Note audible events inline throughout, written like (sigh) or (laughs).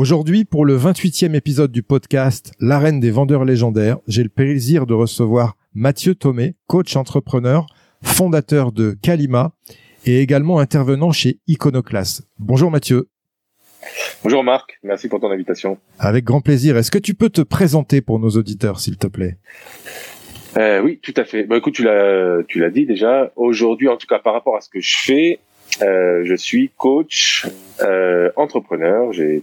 Aujourd'hui, pour le 28e épisode du podcast L'arène des vendeurs légendaires, j'ai le plaisir de recevoir Mathieu Thomé, coach entrepreneur, fondateur de Kalima et également intervenant chez Iconoclast. Bonjour Mathieu. Bonjour Marc, merci pour ton invitation. Avec grand plaisir. Est-ce que tu peux te présenter pour nos auditeurs, s'il te plaît? Euh, Oui, tout à fait. Bon, écoute, tu l'as, tu l'as dit déjà. Aujourd'hui, en tout cas, par rapport à ce que je fais, euh, je suis coach, euh, entrepreneur. J'ai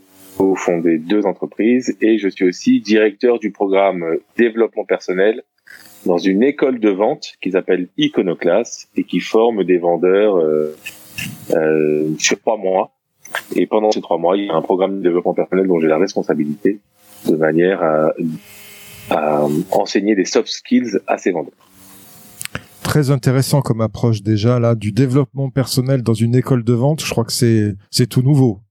fondé deux entreprises et je suis aussi directeur du programme développement personnel dans une école de vente qui s'appelle Iconoclast et qui forme des vendeurs euh, euh, sur trois mois. Et pendant ces trois mois, il y a un programme de développement personnel dont j'ai la responsabilité de manière à, à enseigner des soft skills à ces vendeurs. Très intéressant comme approche déjà là du développement personnel dans une école de vente. Je crois que c'est c'est tout nouveau.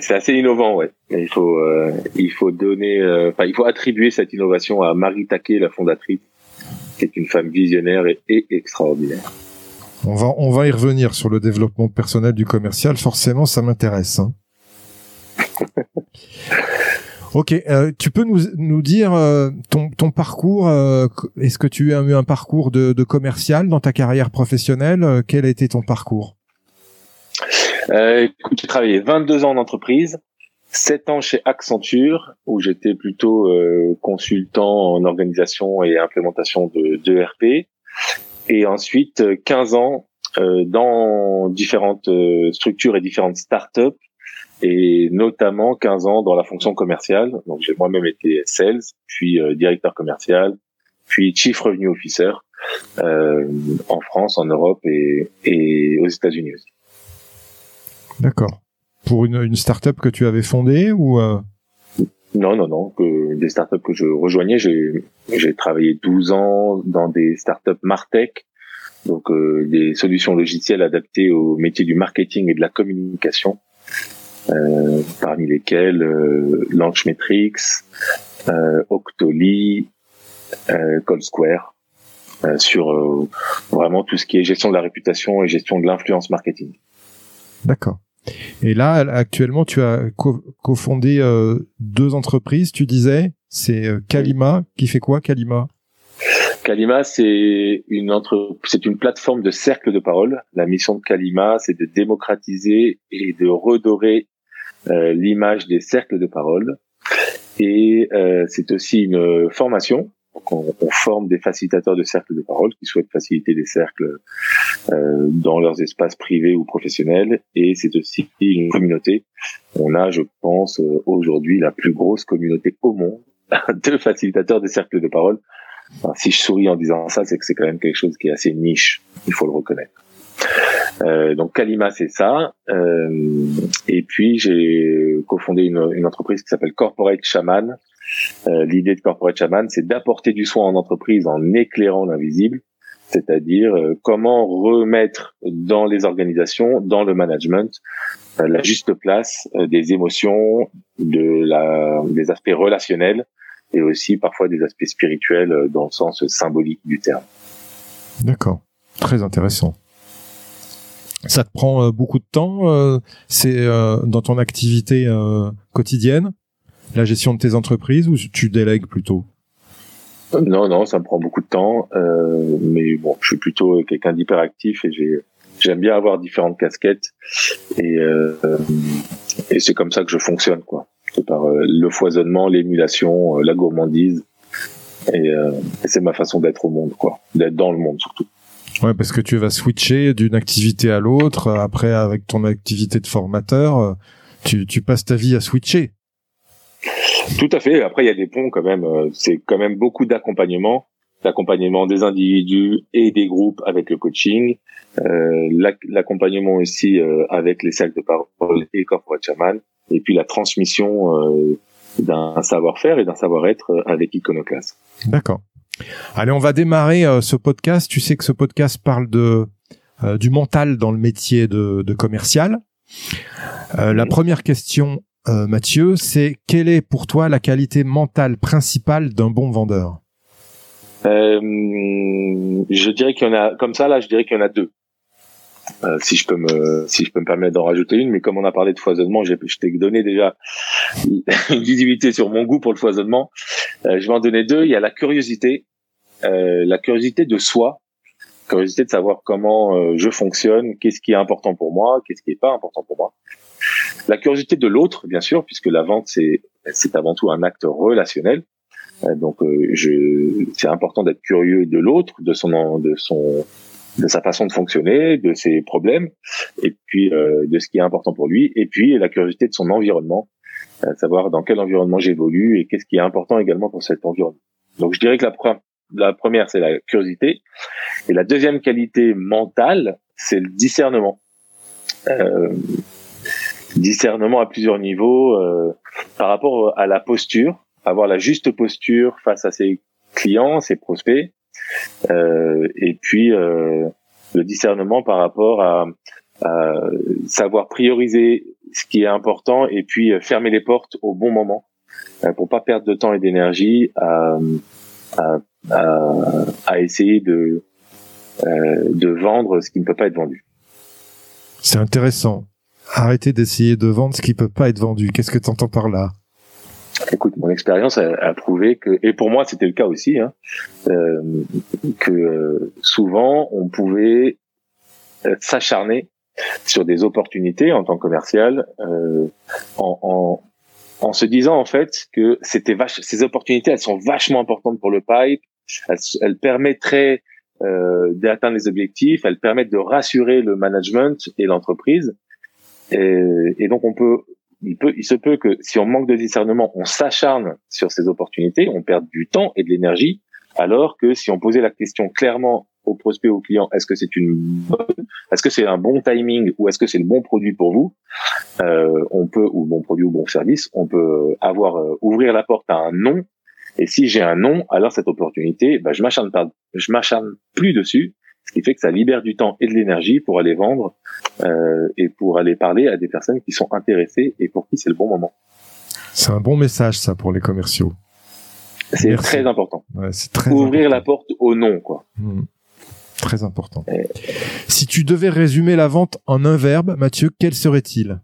C'est assez innovant, ouais. Il faut, euh, il faut donner, euh, enfin, il faut attribuer cette innovation à Marie Taquet, la fondatrice, qui est une femme visionnaire et, extraordinaire. On va, on va y revenir sur le développement personnel du commercial. Forcément, ça m'intéresse. Hein. (laughs) ok, euh, tu peux nous, nous dire ton, ton parcours. Est-ce que tu as eu un parcours de, de commercial dans ta carrière professionnelle? Quel a été ton parcours? Euh, j'ai travaillé 22 ans en entreprise, 7 ans chez Accenture, où j'étais plutôt euh, consultant en organisation et implémentation de, de RP. Et ensuite, 15 ans euh, dans différentes euh, structures et différentes startups, et notamment 15 ans dans la fonction commerciale. Donc, j'ai moi-même été sales, puis euh, directeur commercial, puis chief revenue officer en France, en Europe et, et aux États-Unis. D'accord. Pour une, une start-up que tu avais fondée ou euh... Non, non, non. Que des startups que je rejoignais, j'ai, travaillé 12 ans dans des startups Martech, donc euh, des solutions logicielles adaptées au métier du marketing et de la communication, euh, parmi lesquelles euh, Launchmetrics, euh, Octoly, euh, Square, euh, sur euh, vraiment tout ce qui est gestion de la réputation et gestion de l'influence marketing. D'accord. Et là, actuellement, tu as cofondé euh, deux entreprises, tu disais. C'est euh, Kalima. Qui fait quoi, Kalima? Kalima, c'est une plateforme de cercle de parole. La mission de Kalima, c'est de démocratiser et de redorer euh, l'image des cercles de parole. Et c'est aussi une formation on, forme des facilitateurs de cercles de parole qui souhaitent faciliter des cercles dans leurs espaces privés ou professionnels. Et c'est aussi une communauté. On a, je pense, euh, aujourd'hui la plus grosse communauté au monde (laughs) de facilitateurs des cercles de parole. si je souris en disant ça, c'est que c'est quand même quelque chose qui est assez niche. Il faut le reconnaître. Euh, donc Kalima, c'est ça. Euh, et puis j'ai cofondé une, une entreprise qui s'appelle Corporate Shaman, euh, l'idée de Corporate Shaman, c'est d'apporter du soin en entreprise en éclairant l'invisible, c'est-à-dire euh, comment remettre dans les organisations, dans le management, euh, la juste place des émotions, de la, des aspects relationnels et aussi parfois des aspects spirituels dans le sens symbolique du terme. D'accord, très intéressant. Ça te prend beaucoup de temps, c'est dans ton activité quotidienne la gestion de tes entreprises ou tu délègues plutôt? Non, non, ça me prend beaucoup de temps, euh, mais bon, je suis plutôt quelqu'un d'hyperactif et j'ai j'aime bien avoir différentes casquettes et euh, et c'est comme ça que je fonctionne quoi. C'est par euh, le foisonnement, l'émulation, euh, la gourmandise et, euh, et c'est ma façon d'être au monde quoi, d'être dans le monde surtout. Ouais, parce que tu vas switcher d'une activité à l'autre. Après, avec ton activité de formateur, tu, tu passes ta vie à switcher. Tout à fait. Après, il y a des ponts quand même. C'est quand même beaucoup d'accompagnement, d'accompagnement des individus et des groupes avec le coaching, euh, l'accompagnement aussi euh, avec les cercles de parole et corporate chaman, et puis la transmission euh, d'un savoir-faire et d'un savoir-être avec Iconoclast. D'accord. Allez, on va démarrer ce podcast. Tu sais que ce podcast parle de du mental dans le métier de, de commercial. La première question, Mathieu, c'est quelle est pour toi la qualité mentale principale d'un bon vendeur? Euh, Je dirais qu'il y en a, comme ça là, je dirais qu'il y en a deux. Euh, si je peux me si je peux me permettre d'en rajouter une mais comme on a parlé de foisonnement je t'ai donné déjà (laughs) une visibilité sur mon goût pour le foisonnement. Euh, je vais en donner deux. Il y a la curiosité euh, la curiosité de soi curiosité de savoir comment euh, je fonctionne qu'est-ce qui est important pour moi qu'est-ce qui est pas important pour moi la curiosité de l'autre bien sûr puisque la vente c'est c'est avant tout un acte relationnel euh, donc je c'est important d'être curieux de l'autre de son de son de sa façon de fonctionner, de ses problèmes, et puis euh, de ce qui est important pour lui, et puis la curiosité de son environnement, à savoir dans quel environnement j'évolue et qu'est-ce qui est important également pour cet environnement. Donc je dirais que la, la première, c'est la curiosité, et la deuxième qualité mentale, c'est le discernement. Euh, discernement à plusieurs niveaux euh, par rapport à la posture, avoir la juste posture face à ses clients, ses prospects, euh, et puis euh, le discernement par rapport à, savoir prioriser ce qui est important et puis euh, fermer les portes au bon moment pour pas perdre de temps et d'énergie à, à, essayer de de vendre ce qui ne peut pas être vendu. C'est intéressant. Arrêtez d'essayer de vendre ce qui peut pas être vendu. Qu'est-ce que tu entends par là? Écoute, mon expérience a, prouvé que, et pour moi c'était le cas aussi, hein, euh, que euh, souvent on pouvait euh, s'acharner sur des opportunités en tant que commercial, euh, en, en, en, se disant en fait que c'était vache, ces opportunités elles sont vachement importantes pour le pipe, elles, elles permettraient euh, d'atteindre les objectifs, elles permettent de rassurer le management et l'entreprise, et, donc on peut il peut, il se peut que si on manque de discernement, on s'acharne sur ces opportunités, on perd du temps et de l'énergie, alors que si on posait la question clairement au prospect, au client, est-ce que c'est une est-ce que c'est un bon timing ou est-ce que c'est le bon produit pour vous, euh, on peut ou bon produit ou bon service, on peut avoir euh, ouvrir la porte à un non. Et si j'ai un non, alors cette opportunité, bah, je m'acharne pas, je m'acharne plus dessus ce qui fait que ça libère du temps et de l'énergie pour aller vendre euh, et pour aller parler à des personnes qui sont intéressées et pour qui c'est le bon moment. C'est un bon message ça pour les commerciaux. C'est très important. Ouais, c'est très Ouvrir la porte au non quoi. Hmm. Très important. Si tu devais résumer la vente en un verbe, Mathieu, quel serait-il?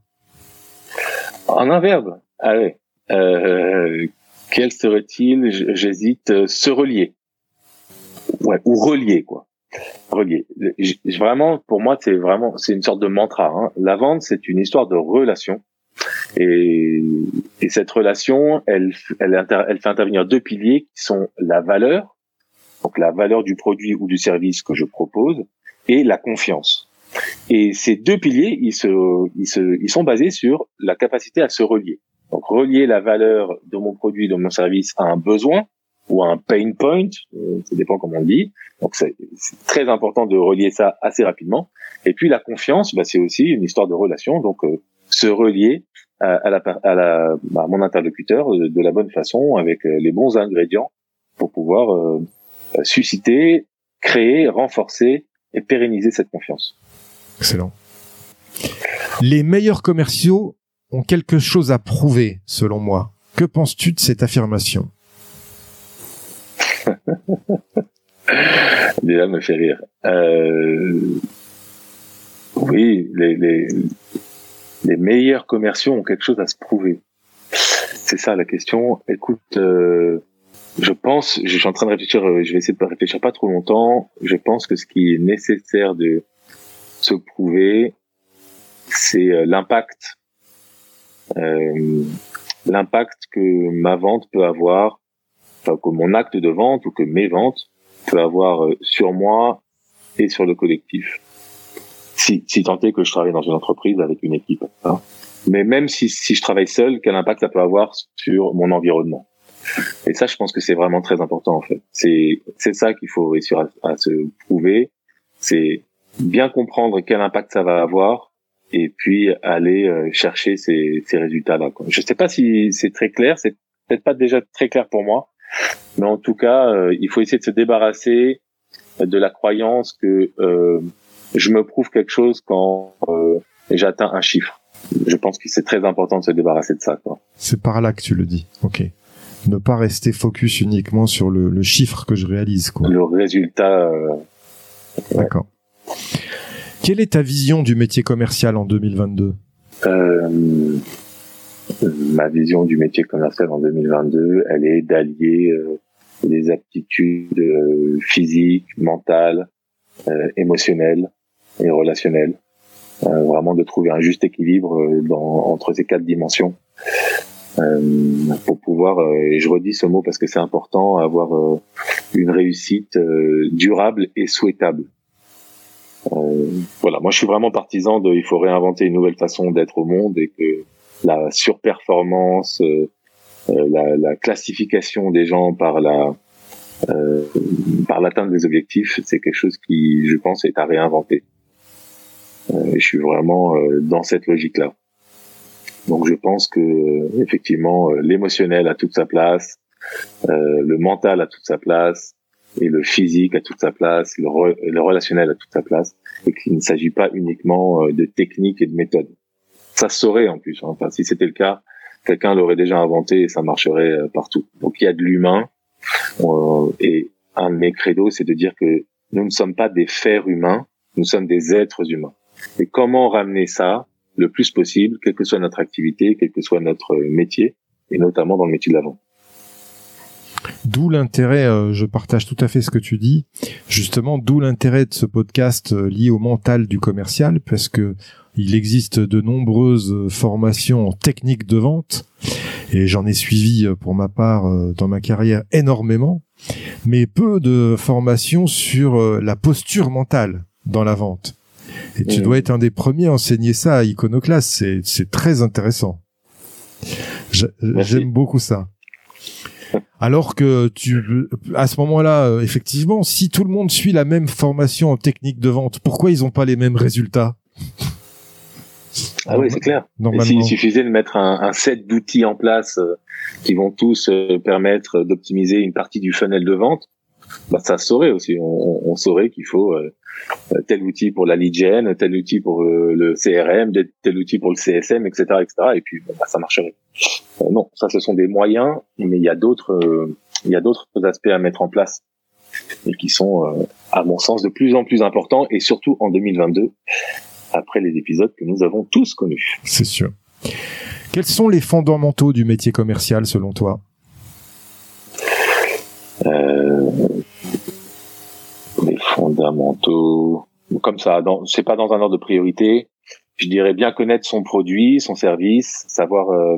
En un verbe? Allez. Euh, quel serait-il? J'hésite. se relier. Ouais, ou relier quoi relié. Vraiment, pour moi, c'est vraiment, c'est une sorte de mantra. Hein. La vente, c'est une histoire de relation. Et, et cette relation, elle, elle, elle fait intervenir deux piliers qui sont la valeur, donc la valeur du produit ou du service que je propose, et la confiance. Et ces deux piliers, ils, se, ils, se, ils sont basés sur la capacité à se relier. Donc relier la valeur de mon produit, de mon service à un besoin, ou un pain point, euh, ça dépend comment on dit. Donc c'est très important de relier ça assez rapidement. Et puis la confiance, bah, c'est aussi une histoire de relation, donc euh, se relier à, la, à, la, bah, mon interlocuteur de, la bonne façon avec euh, les bons ingrédients pour pouvoir susciter, créer, renforcer et pérenniser cette confiance. Excellent. Les meilleurs commerciaux ont quelque chose à prouver, selon moi. Que penses-tu de cette affirmation? (laughs) Déjà me fait rire. Euh, oui, les, les, les, meilleurs commerciaux ont quelque chose à se prouver. c'est ça la question. Écoute, euh, je pense, je suis en train de réfléchir, euh, je vais essayer de réfléchir pas trop longtemps. Je pense que ce qui est nécessaire de se prouver, c'est euh, l'impact, euh, l'impact que ma vente peut avoir, enfin que mon acte de vente ou que mes ventes peut avoir sur moi et sur le collectif. Si, si tant est que je travaille dans une entreprise avec une équipe. Hein. Mais même si, si je travaille seul, quel impact ça peut avoir sur mon environnement? Et ça, je pense que c'est vraiment très important en fait. C'est c'est ça qu'il faut réussir à, se prouver. C'est bien comprendre quel impact ça va avoir et puis aller euh, chercher ces, ces résultats-là. Je sais pas si c'est très clair, c'est peut-être pas déjà très clair pour moi, mais en tout cas, euh, il faut essayer de se débarrasser de la croyance que euh, je me prouve quelque chose quand euh, j'atteins un chiffre. Je pense que c'est très important de se débarrasser de ça. C'est par là que tu le dis. Ok. Ne pas rester focus uniquement sur le, le chiffre que je réalise. Quoi. Le résultat. D'accord. Quelle est ta vision du métier commercial en 2022 euh, Ma vision du métier commercial en 2022, elle est d'allier euh, les aptitudes euh, physiques, mentales, euh, émotionnelles et relationnelles. Euh, vraiment de trouver un juste équilibre dans, entre ces quatre dimensions. pour pouvoir, et je redis ce mot parce que c'est important, avoir une réussite durable et souhaitable. voilà, moi je suis vraiment partisan de, il faut réinventer une nouvelle façon d'être au monde et que la surperformance, euh, la, la, classification des gens par la euh, par l'atteinte des objectifs, c'est quelque chose qui, je pense, est à réinventer. Euh, je suis vraiment dans cette logique-là. Donc, je pense que effectivement, l'émotionnel a toute sa place, le mental a toute sa place, et le physique a toute sa place, le, le relationnel a toute sa place, et qu'il ne s'agit pas uniquement de technique et de méthode. Ça se saurait en plus. Hein. Enfin, si c'était le cas, quelqu'un l'aurait déjà inventé et ça marcherait euh, partout. Donc il y a de l'humain euh, et un de mes credos, c'est de dire que nous ne sommes pas des fers humains, nous sommes des êtres humains. Et comment ramener ça le plus possible, quelle que soit notre activité, quel que soit notre métier, et notamment dans le métier de la vente. D'où l'intérêt, euh, je partage tout à fait ce que tu dis, justement, d'où l'intérêt de ce podcast lié au mental du commercial, parce que il existe de nombreuses formations en technique de vente et j'en ai suivi euh, pour ma part euh, dans ma carrière énormément, mais peu de formations sur euh, la posture mentale dans la vente. Et tu mmh. dois être un des premiers à enseigner ça à Iconoclast, c'est très intéressant. J'aime beaucoup ça. Alors que tu, à ce moment-là, effectivement, si tout le monde suit la même formation en technique de vente, pourquoi ils n'ont pas les mêmes résultats? Ah oui, c'est clair. S'il suffisait de mettre un, un set d'outils en place euh, qui vont tous euh, permettre d'optimiser une partie du funnel de vente, bah, ça saurait aussi. On, on saurait qu'il faut euh, tel outil pour la lead gen, tel outil pour le CRM, tel outil pour le CSM, etc., etc. Et puis bah, ça marcherait. non, ça ce sont des moyens, mais il y a d'autres, il y a d'autres aspects à mettre en place et qui sont, à mon sens, de plus en plus importants et surtout en 2022 après les épisodes que nous avons tous connus. C'est sûr. Quels sont les fondamentaux du métier commercial selon toi? Euh, Les fondamentaux, comme ça, c'est pas dans un ordre de priorité. Je dirais bien connaître son produit, son service, savoir. Euh,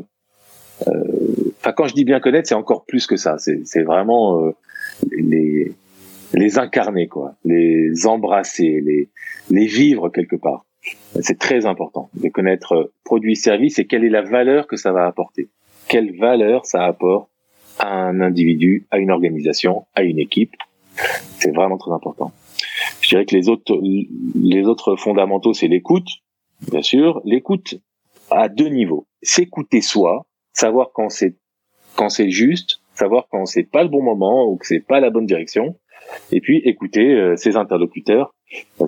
euh, enfin, quand je dis bien connaître, c'est encore plus que ça. C'est vraiment les les incarner, quoi, les embrasser, les les vivre quelque part. C'est très important de connaître euh, produit, service et quelle est la valeur que ça va apporter. Quelle valeur ça apporte à un individu, à une organisation, à une équipe? C'est vraiment très important. Je dirais que les autres, les autres fondamentaux, c'est l'écoute, bien sûr. L'écoute à deux niveaux. S'écouter soi, savoir quand c'est, quand c'est juste, savoir quand c'est pas le bon moment ou que c'est pas la bonne direction. Et puis écouter euh, ses interlocuteurs,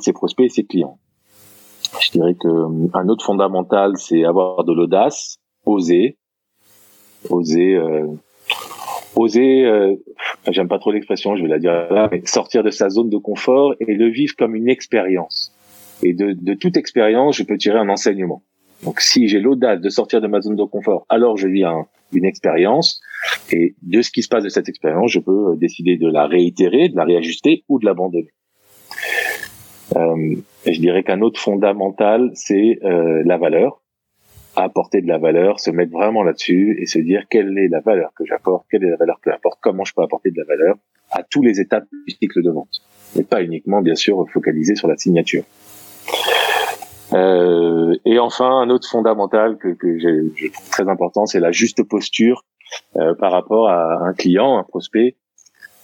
ses prospects et ses clients. Je dirais que euh, un autre fondamental, c'est avoir de l'audace, oser, oser, euh, oser. Euh, J'aime pas trop l'expression, je vais la dire là, mais sortir de sa zone de confort et le vivre comme une expérience. Et de, de toute expérience, je peux tirer un enseignement. Donc si j'ai l'audace de sortir de ma zone de confort, alors je vis une expérience et de ce qui se passe de cette expérience, je peux décider de la réitérer, de la réajuster ou de l'abandonner. Euh, je dirais qu'un autre fondamental, c'est euh, la valeur apporter de la valeur, se mettre vraiment là-dessus et se dire quelle est la valeur que j'apporte, quelle est la valeur que j'apporte, comment je peux apporter de la valeur à tous les étapes du cycle de vente. Et pas uniquement, bien sûr, focaliser sur la signature. Euh, et enfin, un autre fondamental que, que je trouve très important, c'est la juste posture euh, par rapport à un client, un prospect,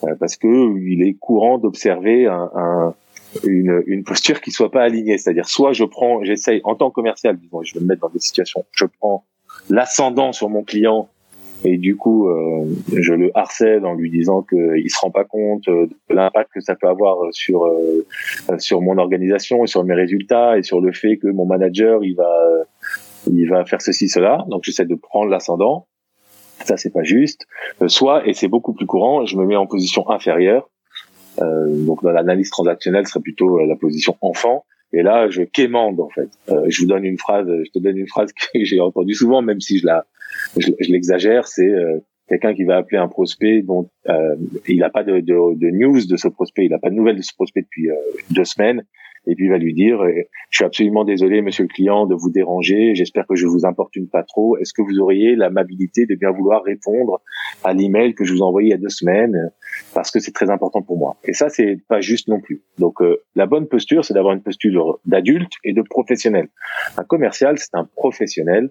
euh, parce que il est courant d'observer un, un une, une posture qui soit pas alignée. C'est-à-dire, soit je prends, j'essaye en tant que commercial, disons, je vais me mettre dans des situations, je prends l'ascendant sur mon client et du coup, euh, je le harcèle en lui disant qu'il se rend pas compte de l'impact que ça peut avoir sur euh, sur mon organisation et sur mes résultats et sur le fait que mon manager il va il va faire ceci cela. Donc j'essaie de prendre l'ascendant. Ça c'est pas juste. Euh, soit et c'est beaucoup plus courant, je me mets en position inférieure euh, donc dans l'analyse transactionnelle, serait plutôt euh, la position enfant. Et là, je quémande en fait. Euh, je vous donne une phrase, je te donne une phrase (laughs) que j'ai entendue souvent, même si je la, je, l'exagère. C'est quelqu'un qui va appeler un prospect dont il n'a pas de, de, de, news de ce prospect, il n'a pas de nouvelles de ce prospect depuis deux semaines et puis il va lui dire euh, je suis absolument désolé monsieur le client de vous déranger. J'espère que je vous importune pas trop. Est-ce que vous auriez l'amabilité de bien vouloir répondre à l'email que je vous ai envoyé il y a deux semaines parce que c'est très important pour moi? Et ça c'est pas juste non plus. Donc euh, la bonne posture c'est d'avoir une posture d'adulte et de professionnel. Un commercial c'est un professionnel.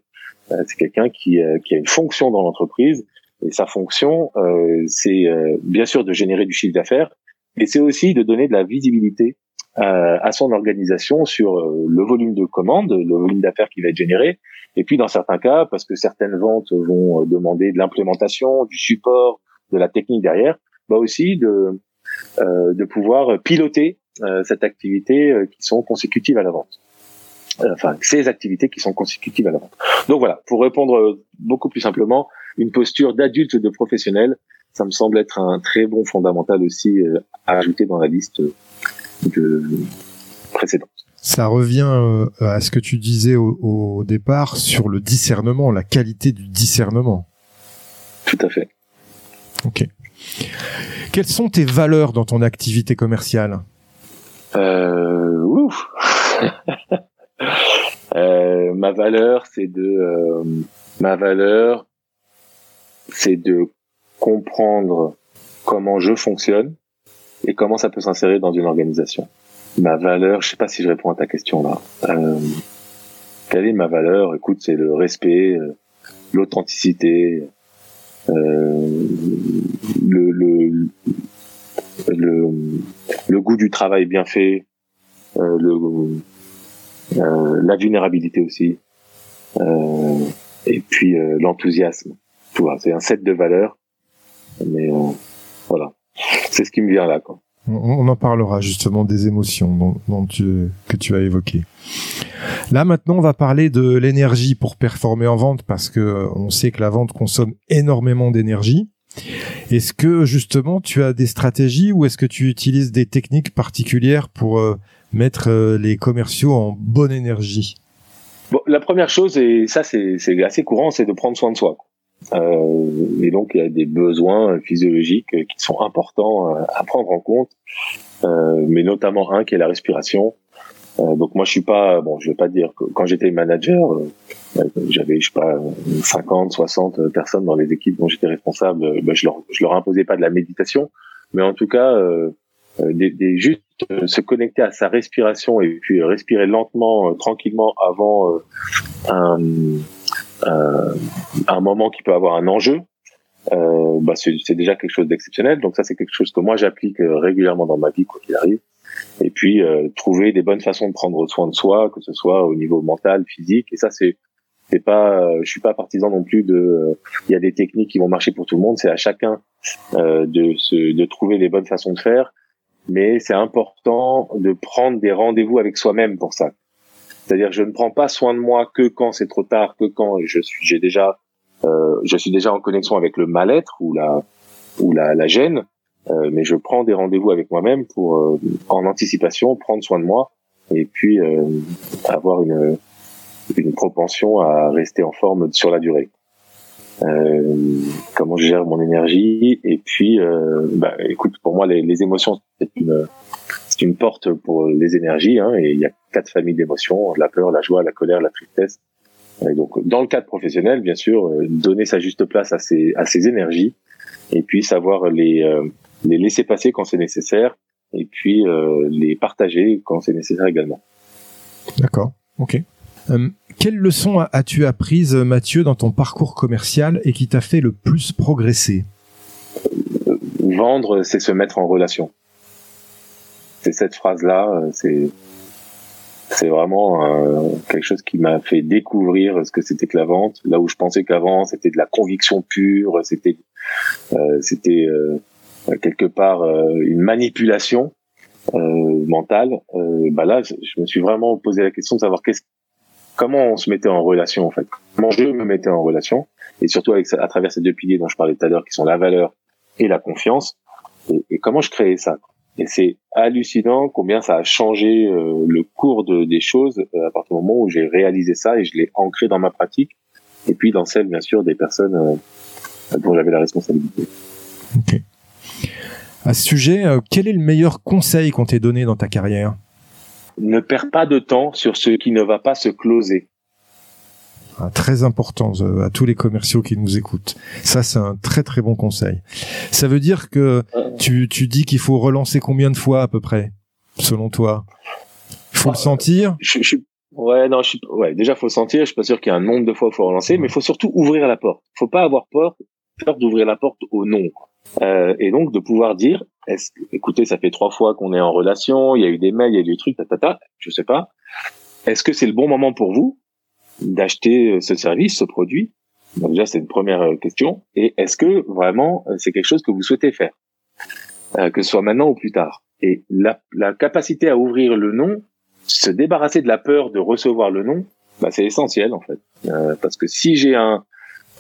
Euh, c'est quelqu'un qui, qui a une fonction dans l'entreprise. Et sa fonction c'est bien sûr de générer du chiffre d'affaires mais c'est aussi de donner de la visibilité euh, à son organisation sur euh, le volume de commandes, le volume d'affaires qui va être généré, et puis dans certains cas, parce que certaines ventes vont euh, demander de l'implémentation, du support, de la technique derrière, bah aussi de de pouvoir piloter cette activité qui sont consécutives à la vente. Enfin, ces activités qui sont consécutives à la vente. Donc voilà, pour répondre beaucoup plus simplement, une posture d'adulte de professionnel, ça me semble être un très bon fondamental aussi à ajouter dans la liste de. Ça revient euh, à ce que tu disais au, départ sur le discernement, la qualité du discernement. Tout à fait. Ok. Quelles sont tes valeurs dans ton activité commerciale? Euh, ouf. (laughs) euh, ma valeur, c'est de euh, ma valeur, c'est de comprendre comment je fonctionne et comment ça peut s'insérer dans une organisation? Ma valeur, je sais pas si je réponds à ta question là. Euh, quelle est ma valeur? Écoute, c'est le respect, euh, l'authenticité, euh, le, le, le, le, goût du travail bien fait, euh, le, euh, la vulnérabilité aussi, euh, et puis l'enthousiasme. Tu vois, c'est un set de valeurs, mais voilà. C'est ce qui me vient là. Quoi. On, en parlera justement des émotions dont, tu, que tu as évoquées. Là maintenant, on va parler de l'énergie pour performer en vente parce que euh, on sait que la vente consomme énormément d'énergie. Est-ce que justement tu as des stratégies ou est-ce que tu utilises des techniques particulières pour euh, mettre euh, les commerciaux en bonne énergie? Bon, La première chose, et ça c'est assez courant, c'est de prendre soin de soi. Et donc il y a des besoins physiologiques qui sont importants euh, à prendre en compte, euh, mais notamment un qui est la respiration. Euh, donc moi je suis pas bon, je vais pas dire que quand j'étais manager, euh, j'avais je sais pas 50, 60 personnes dans les équipes dont j'étais responsable. Ben, je leur je leur imposais pas de la méditation, mais en tout cas des, des, juste se connecter à sa respiration et puis respirer lentement, tranquillement avant un euh, un moment qui peut avoir un enjeu, euh, bah c'est déjà quelque chose d'exceptionnel. Donc ça, c'est quelque chose que moi j'applique euh, régulièrement dans ma vie, quoi qu'il arrive. Et puis trouver des bonnes façons de prendre soin de soi, que ce soit au niveau mental, physique. Et ça, c'est c'est pas, je suis pas partisan non plus de. Il y a des techniques qui vont marcher pour tout le monde. C'est à chacun de se, de trouver les bonnes façons de faire. Mais c'est important de prendre des rendez-vous avec soi-même pour ça. C'est-à-dire je ne prends pas soin de moi que quand c'est trop tard, que quand je suis j'ai déjà euh, je suis déjà en connexion avec le mal-être ou la ou la, la gêne, euh, mais je prends des rendez-vous avec moi-même pour euh, en anticipation prendre soin de moi et puis euh, avoir une une propension à rester en forme sur la durée. Euh, comment je gère mon énergie et puis euh, bah, écoute pour moi les, les émotions c'est une c'est une porte pour les énergies hein, et il y a quatre familles d'émotions la peur la joie la colère la tristesse. Et donc dans le cadre professionnel bien sûr euh, donner sa juste place à ces à énergies et puis savoir les euh, les laisser passer quand c'est nécessaire et puis euh, les partager quand c'est nécessaire également. D'accord. Ok. Euh, quelle leçon as-tu apprise, Mathieu, dans ton parcours commercial et qui t'a fait le plus progresser? Vendre, c'est se mettre en relation. C'est cette phrase-là, euh, c'est c'est vraiment euh, quelque chose qui m'a fait découvrir ce que c'était que la vente. Là où je pensais qu'avant c'était de la conviction pure, c'était euh, c'était euh, quelque part une manipulation mentale. bah là, je, me suis vraiment posé la question de savoir qu'est-ce comment on se mettait en relation en fait, comment je me mettais en relation, et surtout avec à travers ces deux piliers dont je parlais tout à l'heure, qui sont la valeur et la confiance, et comment je créais ça. Et c'est hallucinant combien ça a changé euh, le cours de, des choses euh, à partir du moment où j'ai réalisé ça et je l'ai ancré dans ma pratique, et puis dans celle bien sûr des personnes euh, dont j'avais la responsabilité. Ok. À ce sujet, euh, quel est le meilleur conseil qu'on t'ait donné dans ta carrière? Ne perds pas de temps sur ce qui ne va pas se closer. Ah, très important à tous les commerciaux qui nous écoutent. Ça, c'est un très très bon conseil. Ça veut dire que tu, tu dis qu'il faut relancer combien de fois à peu près, selon toi? Il faut le sentir? je, je, Ouais, non, je suis, ouais, déjà faut sentir. Je suis pas sûr qu'il y ait un nombre de fois où il faut relancer, mais il faut surtout ouvrir la porte. Faut pas avoir peur, peur d'ouvrir la porte au non. Euh, et donc de pouvoir dire, est-ce, écoutez, ça fait trois fois qu'on est en relation, il y a eu des mails, il y a eu des trucs, ta, je sais pas. Est-ce que c'est le bon moment pour vous d'acheter ce service, ce produit? Donc déjà, c'est une première euh, question. Et est-ce que vraiment euh, c'est quelque chose que vous souhaitez faire, euh, que ce soit maintenant ou plus tard Et la, la capacité à ouvrir le non, se débarrasser de la peur de recevoir le non, bah, c'est essentiel en fait. Euh, parce que si j'ai un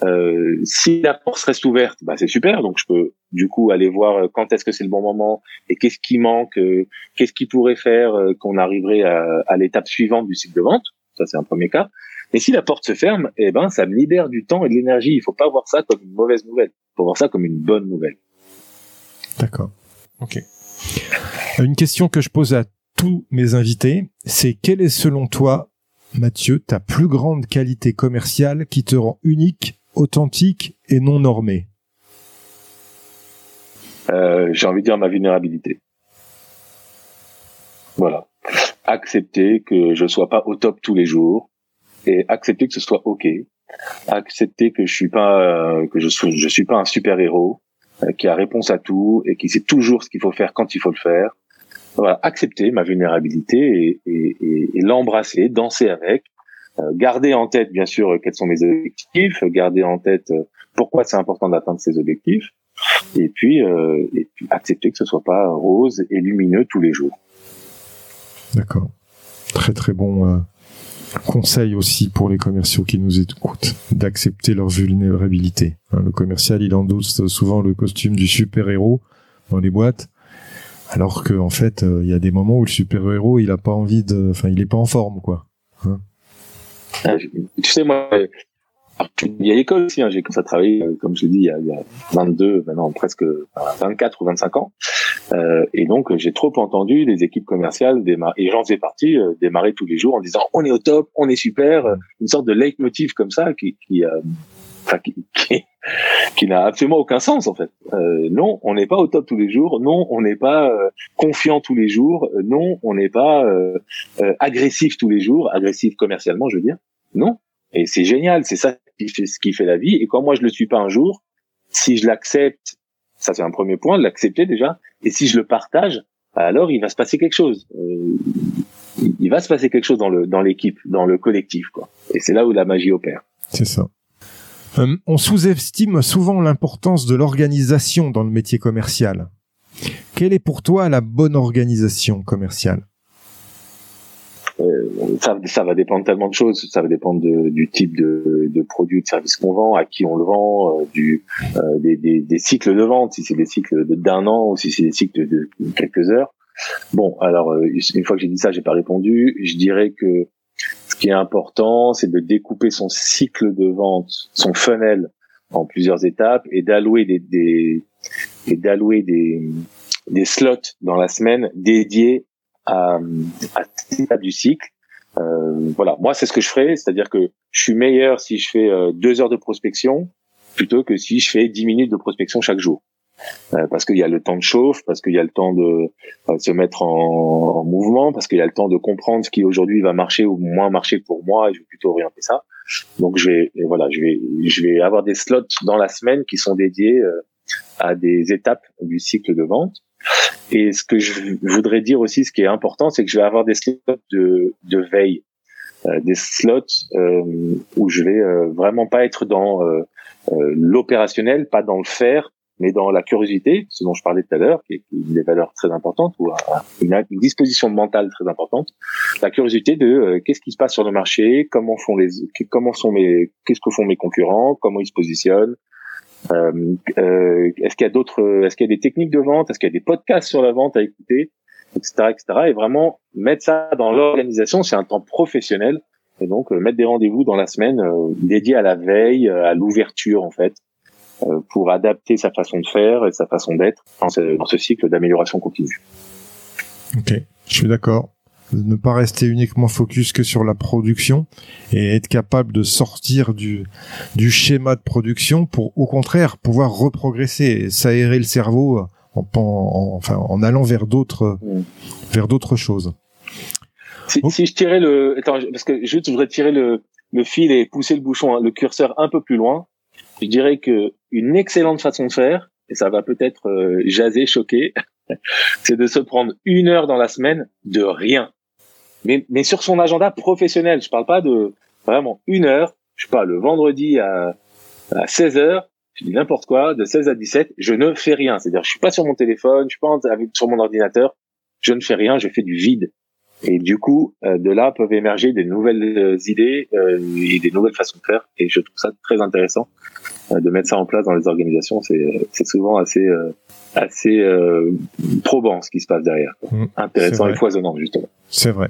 euh, si la porte reste ouverte, bah c'est super. Donc je peux du coup aller voir quand est-ce que c'est le bon moment et qu'est-ce qui manque, euh, qu'est-ce qui pourrait faire euh, qu'on arriverait à, à l'étape suivante du cycle de vente. Ça c'est un premier cas. Et si la porte se ferme, eh ben ça me libère du temps et de l'énergie. Il faut pas voir ça comme une mauvaise nouvelle. Il faut voir ça comme une bonne nouvelle. D'accord. Une question que je pose à tous mes invités, c'est quelle est selon toi, Mathieu, ta plus grande qualité commerciale qui te rend unique authentique et non normé euh, J'ai envie de dire ma vulnérabilité. Voilà. Accepter que je sois pas au top tous les jours et accepter que ce soit ok. Accepter que je suis euh, suis pas un super héros qui a réponse à tout et qui sait toujours ce qu'il faut faire quand il faut le faire. Voilà, accepter ma vulnérabilité et, et, et, l'embrasser, danser avec, euh, garder en tête, bien sûr, quels sont mes objectifs, garder en tête euh, pourquoi c'est important d'atteindre ces objectifs, et puis, euh, et puis accepter que ce soit pas rose et lumineux tous les jours. D'accord. Très très bon euh, conseil aussi pour les commerciaux qui nous écoutent, d'accepter leur vulnérabilité. Hein, le commercial, il endosse souvent le costume du super-héros dans les boîtes, alors qu'en en fait, il y a des moments où le super-héros, il a pas envie de, enfin, il est pas en forme, quoi. Hein tu sais, moi, il y a l'école aussi, hein, j'ai commencé à travailler, comme je l'ai dit, il y, a, il y, a, 22, maintenant presque 24 ou 25 ans. Euh, et donc, j'ai trop entendu des équipes commerciales démarrer, et j'en faisais partie, euh, démarrer tous les jours en disant on est au top, on est super, euh, une sorte de leitmotiv comme ça qui, qui, euh, qui, (laughs) qui, qui n'a absolument aucun sens en fait. Euh, non, on n'est pas au top tous les jours. Non, on n'est pas euh, confiant tous les jours. non, on n'est pas euh, agressif tous les jours, agressif commercialement, je veux dire. Non. Et c'est génial, c'est ça qui fait ce qui fait la vie. Et quand moi je le suis pas un jour, si je l'accepte, ça c'est un premier point, l'accepter déjà. Et si je le partage, alors il va se passer quelque chose. il va se passer quelque chose dans le dans l'équipe, dans le collectif, quoi. Et c'est là où la magie opère. C'est ça. Euh, on sous-estime souvent l'importance de l'organisation dans le métier commercial. Quelle est pour toi la bonne organisation commerciale? euh, ça, ça, va dépendre tellement de choses. Ça va dépendre de, du type de, de produit, de service qu'on vend, à qui on le vend, euh, du, euh, des, des, des, cycles de vente, si c'est des cycles d'un an ou si c'est des cycles de, quelques heures. Bon, alors une fois que j'ai dit ça, j'ai pas répondu. Je dirais que qui est important, c'est de découper son cycle de vente, son funnel en plusieurs étapes et d'allouer des, des et d'allouer des, des slots dans la semaine dédiés à, à cette étape du cycle. Euh, voilà, moi c'est ce que je ferais, c'est-à-dire que je suis meilleur si je fais euh, deux heures de prospection plutôt que si je fais dix minutes de prospection chaque jour. Euh, parce qu'il y a le temps de chauffe, parce qu'il y a le temps de euh, se mettre en, en mouvement, parce qu'il y a le temps de comprendre ce qui aujourd'hui va marcher ou moins marcher pour moi, et je vais plutôt orienter ça. Donc je vais, voilà, je vais, je vais avoir des slots dans la semaine qui sont dédiés euh, à des étapes du cycle de vente. Et ce que je voudrais dire aussi, ce qui est important, c'est que je vais avoir des slots de, de veille, euh, des slots euh, où je vais euh, vraiment pas être dans l'opérationnel, pas dans le faire, mais dans la curiosité, ce dont je parlais tout à l'heure, qui est une des valeurs très importantes, ou une, disposition mentale très importante, la curiosité de qu'est-ce qui se passe sur le marché, comment font les, comment sont mes, qu'est-ce que font mes concurrents, comment ils se positionnent, euh, euh, est-ce qu'il y a d'autres, est-ce qu'il y a des techniques de vente, est-ce qu'il y a des podcasts sur la vente à écouter, etc., etc. Et vraiment mettre ça dans l'organisation, c'est un temps professionnel. Et donc euh, mettre des rendez-vous dans la semaine dédiés à la veille, à l'ouverture en fait, pour adapter sa façon de faire et sa façon d'être dans ce cycle d'amélioration continue. Ok, je suis d'accord ne pas rester uniquement focus que sur la production et être capable de sortir du, du schéma de production pour au contraire pouvoir reprogresser, s'aérer le cerveau en, en, enfin, en allant vers d'autres mm. vers d'autres choses. Si, si, je tirais le, attends, parce que juste je voudrais tirer le, le fil et pousser le bouchon, hein, le curseur un peu plus loin, je dirais que une excellente façon de faire, et ça va peut-être euh, jaser, choquer, c'est de se prendre une heure dans la semaine de rien mais, mais sur son agenda professionnel. Je parle pas de vraiment une heure. Je sais pas, le vendredi à, à 16 heures, je dis n'importe quoi, de 16 à 17, je ne fais rien. C'est-à-dire, je suis pas sur mon téléphone, je suis pas sur mon ordinateur, je ne fais rien, je fais du vide. Et du coup, euh, de là peuvent émerger des nouvelles euh, idées euh, et des nouvelles façons de faire. Et je trouve ça très intéressant de mettre ça en place dans les organisations. C'est souvent assez assez probant ce qui se passe derrière. Mmh, Intéressant et foisonnant justement. C'est vrai.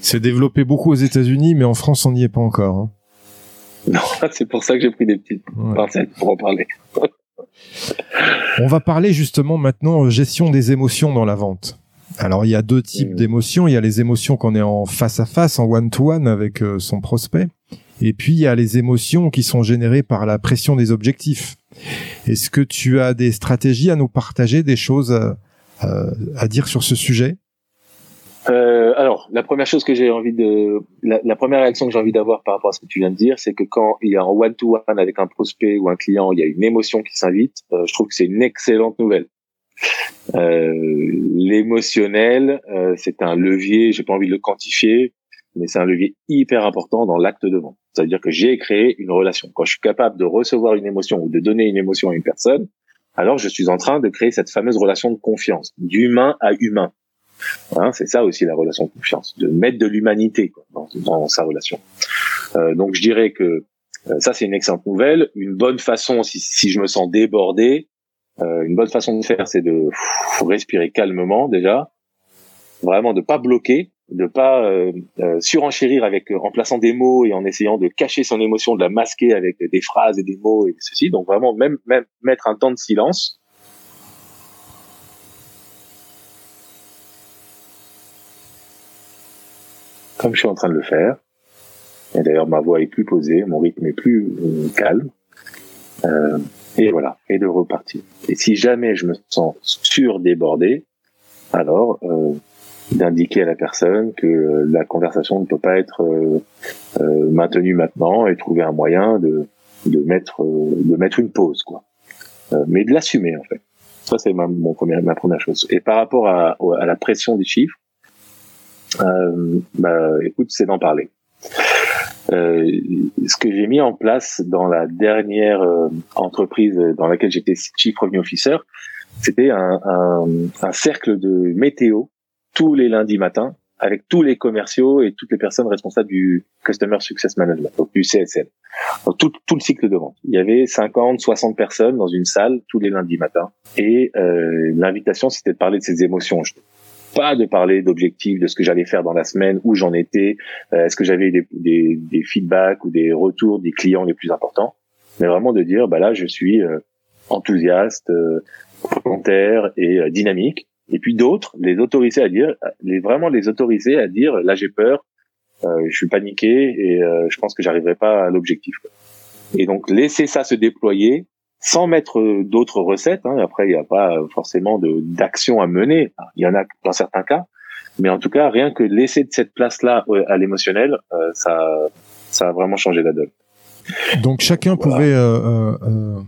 C'est développé beaucoup aux États-Unis, mais en France, on n'y est pas encore. Hein. Non, (laughs) c'est pour ça que j'ai pris des petites pincettes pour en parler. on va parler justement maintenant gestion des émotions dans la vente. Alors il y a deux types mmh. d'émotions. Il y a les émotions qu'on est en face à face, en one to one avec euh, son prospect, et puis il y a les émotions qui sont générées par la pression des objectifs. Est-ce que tu as des stratégies à nous partager, des choses à, à, dire sur ce sujet? Euh, alors, la première chose que j'ai envie de, la, première réaction que j'ai envie d'avoir par rapport à ce que tu viens de dire, c'est que quand il y a un one-to-one avec un prospect ou un client, il y a une émotion qui s'invite. Euh, je trouve que c'est une excellente nouvelle. Euh, L'émotionnel, euh, c'est un levier. J'ai pas envie de le quantifier, mais c'est un levier hyper important dans l'acte de vente. C'est-à-dire que j'ai créé une relation. Quand je suis capable de recevoir une émotion ou de donner une émotion à une personne, alors je suis en train de créer cette fameuse relation de confiance, d'humain à humain. Hein, c'est ça aussi la relation de confiance, de mettre de l'humanité dans, dans, sa relation. Euh, donc je dirais que euh, ça c'est une excellente nouvelle. Une bonne façon, si, si je me sens débordé, euh, une bonne façon de faire, c'est de respirer calmement déjà, vraiment de pas bloquer, de pas euh, euh, surenchérir avec en plaçant des mots et en essayant de cacher son émotion, de la masquer avec des phrases et des mots et ceci. Donc vraiment même, même mettre un temps de silence. Comme je suis en train de le faire. Et d'ailleurs ma voix est plus posée, mon rythme est plus euh, calme. Et voilà, et de repartir. Et si jamais je me sens surdébordé, alors d'indiquer à la personne que euh, la conversation ne peut pas être euh, euh, maintenue maintenant et trouver un moyen de, de mettre de mettre une pause quoi. Mais de l'assumer en fait. Ça c'est ma, mon premier, ma première chose. Et par rapport à, à la pression des chiffres bah, écoute c'est d'en parler euh, ce que j'ai mis en place dans la dernière entreprise dans laquelle j'étais chief revenue officer, c'était un, un, un, cercle de météo tous les lundis matins avec tous les commerciaux et toutes les personnes responsables du Customer Success Management, donc du CSM. Donc tout, tout le cycle de vente. Il y avait 50, 60 personnes dans une salle tous les lundis matins. Et euh, l'invitation, c'était de parler de ses émotions. Pas de parler d'objectifs, de ce que j'allais faire dans la semaine, où j'en étais, euh, est-ce que j'avais des, des, des, feedbacks ou des retours des clients les plus importants, mais vraiment de dire, bah là, je suis euh, enthousiaste, euh, volontaire et euh, dynamique. Et puis d'autres, les autoriser à dire, les vraiment les autoriser à dire, là j'ai peur, je suis paniqué et je pense que j'arriverai pas à l'objectif. Et donc laisser ça se déployer sans mettre d'autres recettes. Hein. Après, il n'y a pas forcément de d'action à mener. Il y en a dans certains cas, mais en tout cas, rien que laisser cette place-là à l'émotionnel, ça, ça a vraiment changé la donne. Donc chacun pouvait euh, euh, euh,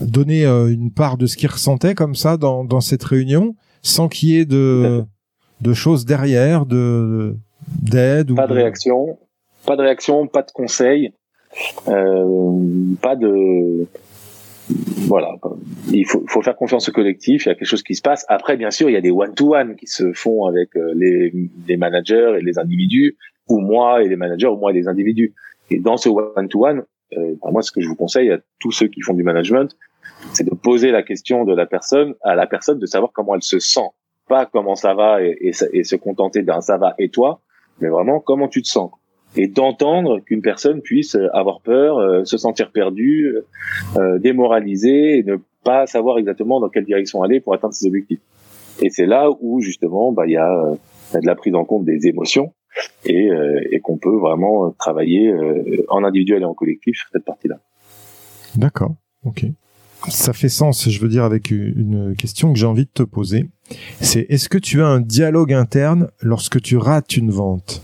donner une part de ce qu'il ressentait comme ça dans, dans cette réunion, sans qu'il y ait de, de choses derrière, de d'aide. Pas de, réaction, pas de réaction, pas de conseil, pas de voilà, il faut, faut, faire confiance au collectif. Il y a quelque chose qui se passe. Après, bien sûr, il y a des one-to-one qui se font avec les, les, managers et les individus, ou moi et les managers, ou moi et les individus. Et dans ce one-to-one, euh, moi, ce que je vous conseille à tous ceux qui font du management, c'est de poser la question de la personne à la personne de savoir comment elle se sent, pas comment ça va et, et, se contenter d'un ça va et toi, mais vraiment comment tu te sens et d'entendre qu'une personne puisse avoir peur, euh, se sentir perdue, euh, démoralisée et ne pas savoir exactement dans quelle direction aller pour atteindre ses objectifs. Et c'est là où justement, bah, il y a, euh, de la prise en compte des émotions et, euh, qu'on peut vraiment travailler euh, en individuel et en collectif sur cette partie-là. D'accord, ok. Ça fait sens, je veux dire, avec une question que j'ai envie de te poser. C'est est-ce que tu as un dialogue interne lorsque tu rates une vente?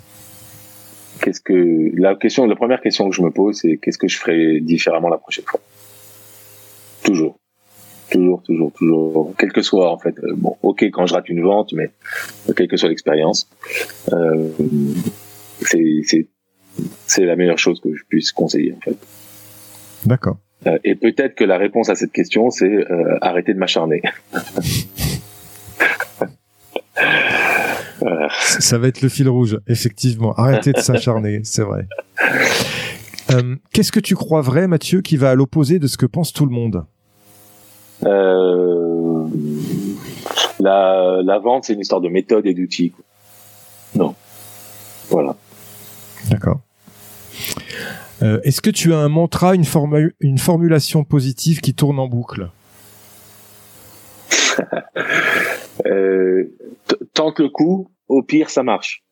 Qu'est-ce que la question, la première question que je me pose, c'est qu'est-ce que je ferai différemment la prochaine fois? Toujours toujours, toujours, toujours, quel que soit en fait. Euh, bon, ok quand je rate une vente, mais quelle que soit l'expérience, euh, c'est c'est la meilleure chose que je puisse conseiller en fait. D'accord. Euh, et peut-être que la réponse à cette question, c'est euh, arrêter de m'acharner. (laughs) Ça va être le fil rouge, effectivement. Arrêter de (laughs) s'acharner, c'est vrai. Euh, Qu'est-ce que tu crois vrai, Mathieu, qui va à l'opposé de ce que pense tout le monde? Euh, la, la vente, c'est une histoire de méthode et d'outils. Non. Voilà. D'accord. Euh, Est-ce que tu as un mantra, une, formu une formulation positive qui tourne en boucle? (laughs) Euh, Tente le coup, au pire, ça marche.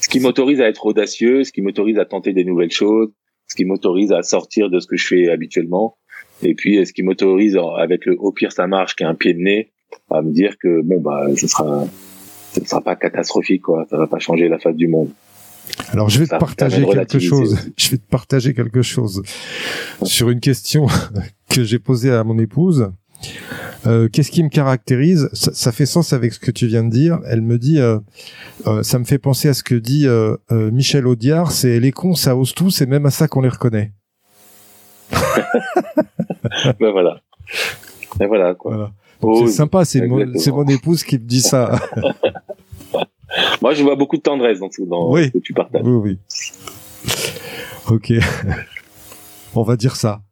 Ce qui m'autorise à être audacieux, ce qui m'autorise à tenter des nouvelles choses, ce qui m'autorise à sortir de ce que je fais habituellement. Et puis, ce qui m'autorise, avec le au pire ça marche, qui est un pied de nez, à me dire que bon bah, ce sera, ce sera pas catastrophique quoi, ça va pas changer la face du monde. Alors je vais te partager quelque chose. Je vais te partager quelque chose sur une question (laughs) que j'ai posée à mon épouse. Euh, Qu'est-ce qui me caractérise? Ça, ça, fait sens avec ce que tu viens de dire. Elle me dit, euh, euh, ça me fait penser à ce que dit Michel Audiard. C'est les cons, ça ose tout. C'est même à ça qu'on les reconnaît. (laughs) ben voilà. Ben voilà quoi. c'est sympa, c'est mon, mon, épouse qui me dit ça. (laughs) Moi, je vois beaucoup de tendresse dans, dans oui. ce que tu partages. Oui, oui. Ok. (laughs) On va dire ça.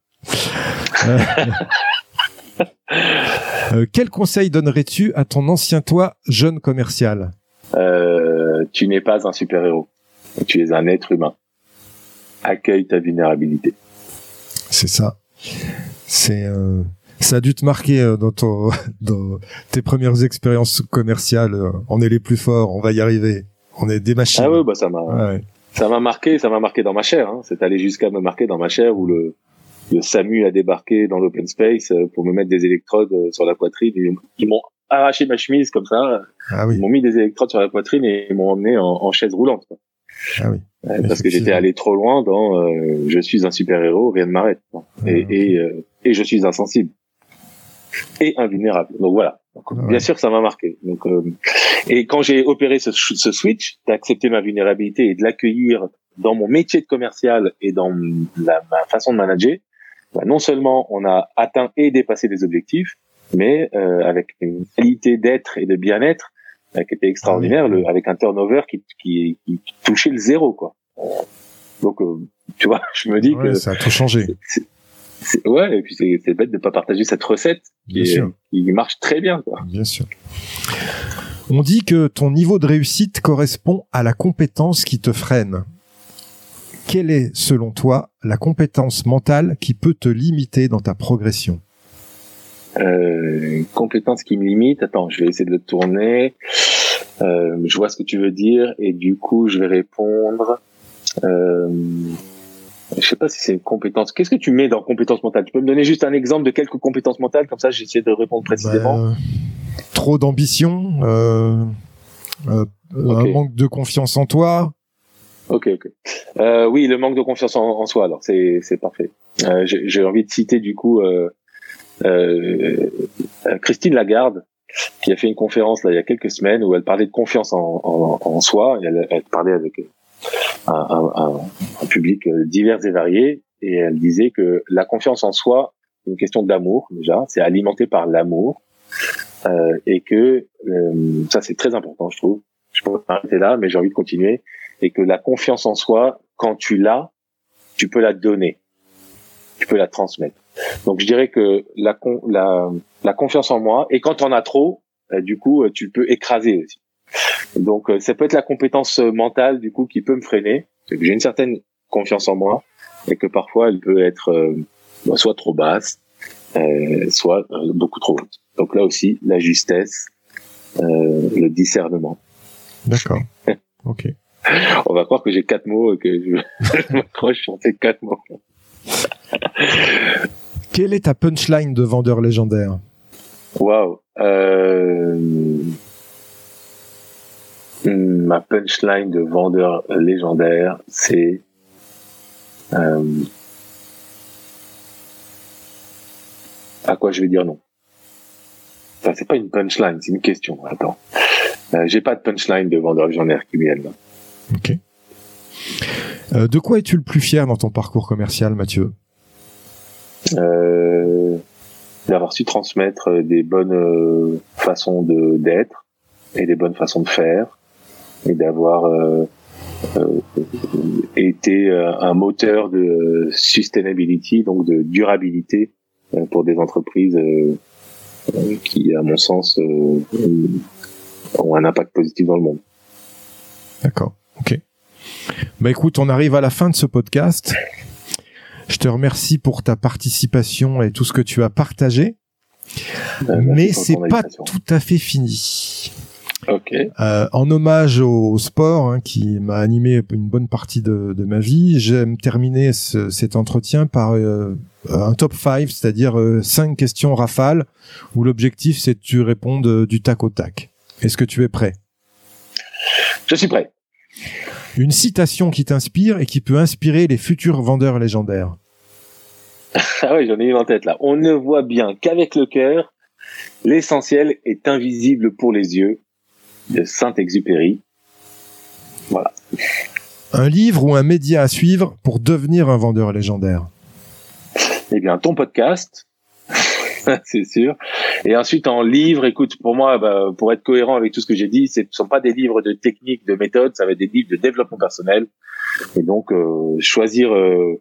Euh, quel conseil donnerais-tu à ton ancien toi, jeune commercial? Euh, Tu n'es pas un super-héros. Tu es un être humain. Accueille ta vulnérabilité. C'est ça. C'est euh, ça a dû te marquer euh, dans, ton, (laughs) dans tes premières expériences commerciales. Euh, on est les plus forts, on va y arriver. On est des machines. Ah oui, bah ça m'a, ouais. ça m'a marqué, ça m'a marqué dans ma chair. Hein. C'est allé jusqu'à me marquer dans ma chair où le, le SAMU a débarqué dans l'open space pour me mettre des électrodes sur la poitrine. Ils m'ont arraché ma chemise comme ça. Ah oui. Ils m'ont mis des électrodes sur la poitrine et ils m'ont emmené en, en chaise roulante. Quoi. Ah oui. parce que j'étais allé trop loin dans euh, je suis un super héros, rien ne m'arrête. Et, ah, et, euh, et je suis insensible et invulnérable. Donc voilà. Donc, ah, bien sûr, ça m'a marqué. Donc euh, et quand j'ai opéré ce, ce switch, d'accepter ma vulnérabilité et de l'accueillir dans mon métier de commercial et dans la, ma façon de manager, bah, non seulement on a atteint et dépassé des objectifs, mais euh, avec une qualité d'être et de bien-être euh, qui était extraordinaire, le, avec un turnover qui, qui, qui, touchait le zéro, quoi. Donc, euh, tu vois, (laughs) je me dis ouais, que ça a tout changé. C ouais, et puis c'est bête de pas partager cette recette qui, est, qui marche très bien, quoi. Bien sûr. On dit que ton niveau de réussite correspond à la compétence qui te freine. Quelle est, selon toi, la compétence mentale qui peut te limiter dans ta progression? Euh, compétence qui me limite. Attends, je vais essayer de le tourner. Euh, je vois ce que tu veux dire et du coup, je vais répondre. Euh, je sais pas si c'est une compétence. Qu'est-ce que tu mets dans compétence mentale? Tu peux me donner juste un exemple de quelques compétences mentales comme ça, j'essaie de répondre précisément. Bah, trop d'ambition, euh, euh, un manque de confiance en toi. Ok, ok. Euh, oui, le manque de confiance en, soi. Alors, c'est c'est parfait. Euh, J'ai envie de citer du coup euh, euh, Christine Lagarde, qui a fait une conférence là il y a quelques semaines où elle parlait de confiance en, en, en soi. Et elle, parlait avec un, un, un, public divers et varié, et elle disait que la confiance en soi, c'est une question d'amour déjà, c'est alimenté par l'amour, euh, et que euh, ça c'est très important, je trouve. Je peux arrêter là, mais j'ai envie de continuer, et que la confiance en soi, quand tu l'as, tu peux la donner, tu peux la transmettre. Donc je dirais que la, la, la confiance en moi, et quand on a trop, euh, du coup, tu peux écraser aussi. Donc euh, ça peut être la compétence euh, mentale du coup qui peut me freiner. J'ai une certaine confiance en moi et que parfois elle peut être euh, bah, soit trop basse, euh, soit beaucoup trop haute. Donc là aussi la justesse, le discernement. D'accord. (laughs) ok. (laughs) On va croire que j'ai quatre mots et que je, (laughs) m'accroche sur ces quatre mots. Quelle est ta punchline de vendeur légendaire? Waouh. Euh ma punchline de vendeur légendaire, c'est euh, à quoi je vais dire non? Enfin, c'est pas une punchline, c'est une question. Attends, euh, j'ai pas de punchline de vendeur légendaire qui viennent. Ok. Euh, de quoi es-tu le plus fier dans ton parcours commercial, Mathieu? Euh, D'avoir su transmettre des bonnes euh, façons de d'être et des bonnes façons de faire et d'avoir euh, euh, été euh, un moteur de sustainability, donc de durabilité pour des entreprises qui, à mon sens, ont un impact positif dans le monde. D'accord, ok. Bah écoute, on arrive à la fin de ce podcast. Je te remercie pour ta participation et tout ce que tu as partagé. Mais c'est pas tout à fait fini. Euh, en hommage au sport hein, qui m'a animé une bonne partie de, de ma vie, j'aime terminer ce, cet entretien par euh, un top 5, c'est-à-dire euh, cinq questions rafales où l'objectif c'est que tu répondes du tac au tac. Est-ce que tu es prêt? Je suis prêt. Une citation qui t'inspire et qui peut inspirer les futurs vendeurs légendaires. ah oui, j'en ai une en tête là. On ne voit bien qu'avec le cœur, l'essentiel est invisible pour les yeux de Saint-Exupéry. Voilà. Un livre ou un média à suivre pour devenir un vendeur légendaire Eh bien, ton podcast, (laughs) c'est sûr. Et ensuite, en livre, écoute, pour moi, bah, pour être cohérent avec tout ce que j'ai dit, ce ne sont pas des livres de technique, de méthode, ça va être des livres de développement personnel. Et donc, euh, choisir euh,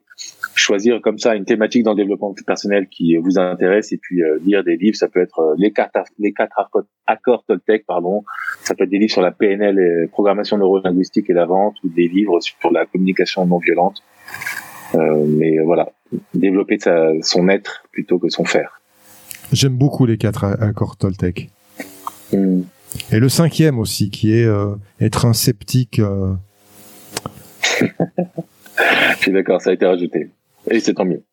choisir comme ça une thématique dans le développement personnel qui vous intéresse et puis euh, lire des livres, ça peut être les quatre les quatre accords Toltec, pardon, ça peut être des livres sur la PNL, et programmation neurolinguistique et la vente, ou des livres sur la communication non violente. Mais voilà, développer sa, son être plutôt que son faire. J'aime beaucoup les quatre accords Toltec. Hmm. Et le cinquième aussi, qui est euh, être un sceptique. Euh... (laughs) Je suis d'accord, ça a été rajouté. Et c'est tant mieux.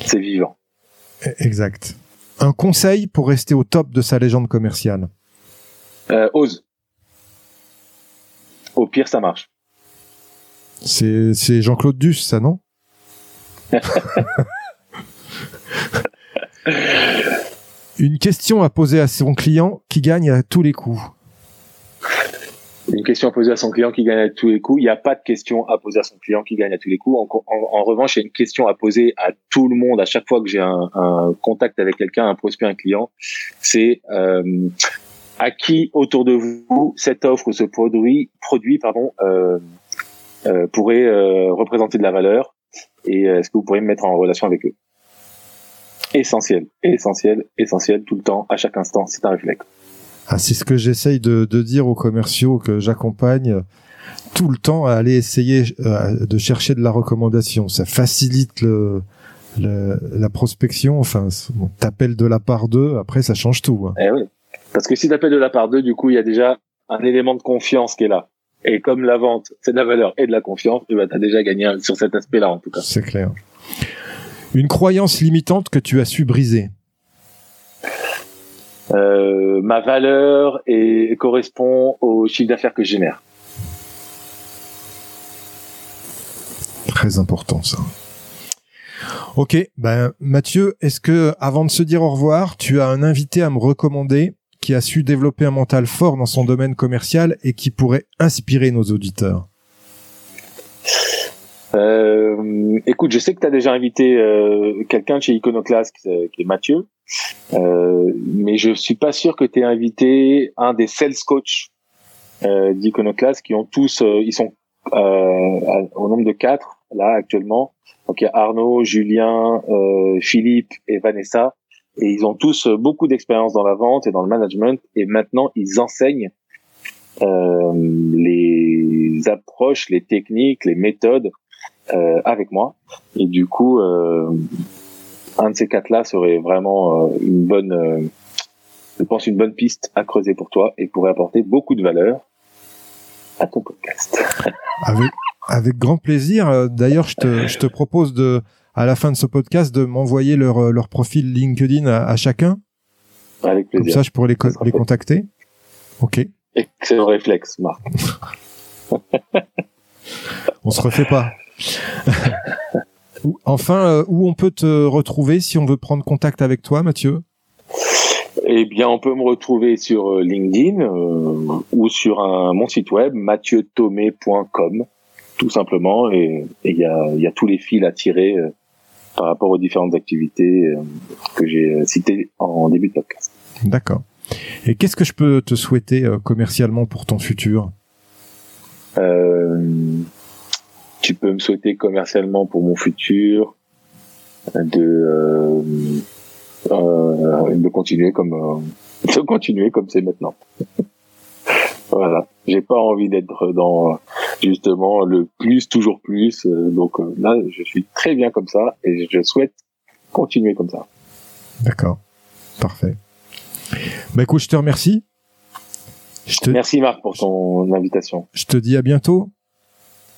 C'est vivant. Exact. Un conseil pour rester au top de sa légende commerciale? Euh, Ose. Au pire, ça marche. C'est, c'est Jean-Claude Duss, ça, non? (laughs) (laughs) Une question à poser à son client qui gagne à tous les coups une question à poser à son client qui gagne à tous les coups. Il n'y a pas de question à poser à son client qui gagne à tous les coups. En, revanche, il y a une question à poser à tout le monde à chaque fois que j'ai un, contact avec quelqu'un, un prospect, un client. C'est euh, à qui autour de vous cette offre, ce produit, produit pardon, euh, euh, pourrait euh, représenter de la valeur et est-ce que vous pourriez me mettre en relation avec eux? Essentiel, essentiel, essentiel, tout le temps, à chaque instant. C'est un réflexe. Ah, c'est ce que j'essaye de, dire aux commerciaux que j'accompagne tout le temps à aller essayer euh, de chercher de la recommandation. Ça facilite le, la prospection. Enfin, t'appelles de la part d'eux, après ça change tout. Hein. Eh oui. Parce que si t'appelles de la part d'eux, du coup, il y a déjà un élément de confiance qui est là. Et comme la vente, c'est de la valeur et de la confiance, tu as déjà gagné sur cet aspect-là, en tout cas. C'est clair. Une croyance limitante que tu as su briser euh, Ma valeur correspond au chiffre d'affaires que je génère. Très important ça. Ok, ben Mathieu, est-ce que avant de se dire au revoir, tu as un invité à me recommander qui a su développer un mental fort dans son domaine commercial et qui pourrait inspirer nos auditeurs? Euh, écoute, je sais que tu as déjà invité euh, quelqu'un chez Iconoclast qui, est Mathieu, euh, mais je suis pas sûr que tu aies invité un des sales coach euh, d'Iconoclast qui ont tous, euh, ils sont au nombre de quatre là actuellement. Donc il y a Arnaud, Julien, Philippe et Vanessa, et ils ont tous beaucoup d'expérience dans la vente et dans le management, et maintenant ils enseignent les approches, les techniques, les méthodes euh, avec moi. Et du coup, euh, un de ces quatre-là serait vraiment euh, une bonne, je pense, une bonne piste à creuser pour toi et pourrait apporter beaucoup de valeur à ton podcast. (laughs) avec, avec grand plaisir. D'ailleurs, je te, je te propose de, à la fin de ce podcast, de m'envoyer leur, leur profil LinkedIn à, chacun. Avec plaisir. Comme ça, je pourrais les, les contacter. Ok. Excellent réflexe, Marc. (laughs) (laughs) On se refait pas. Enfin, euh, où on peut te retrouver si on veut prendre contact avec toi, Mathieu eh bien, on peut me retrouver sur euh, LinkedIn euh, ou sur un, mon site web mathieutomé.com, tout simplement. Et il y a, tous les fils à tirer par rapport aux différentes activités que j'ai citées en début de podcast. D'accord. Et qu'est-ce que je peux te souhaiter commercialement pour ton futur? Tu peux me souhaiter commercialement pour mon futur de euh, euh, de continuer comme euh, de continuer comme c'est maintenant. (laughs) voilà, j'ai pas envie d'être dans justement le plus toujours plus. donc là, je suis très bien comme ça et je souhaite continuer comme ça. D'accord, parfait. Bah écoute, je te remercie. Je te... Merci Marc pour ton invitation. Je te dis à bientôt.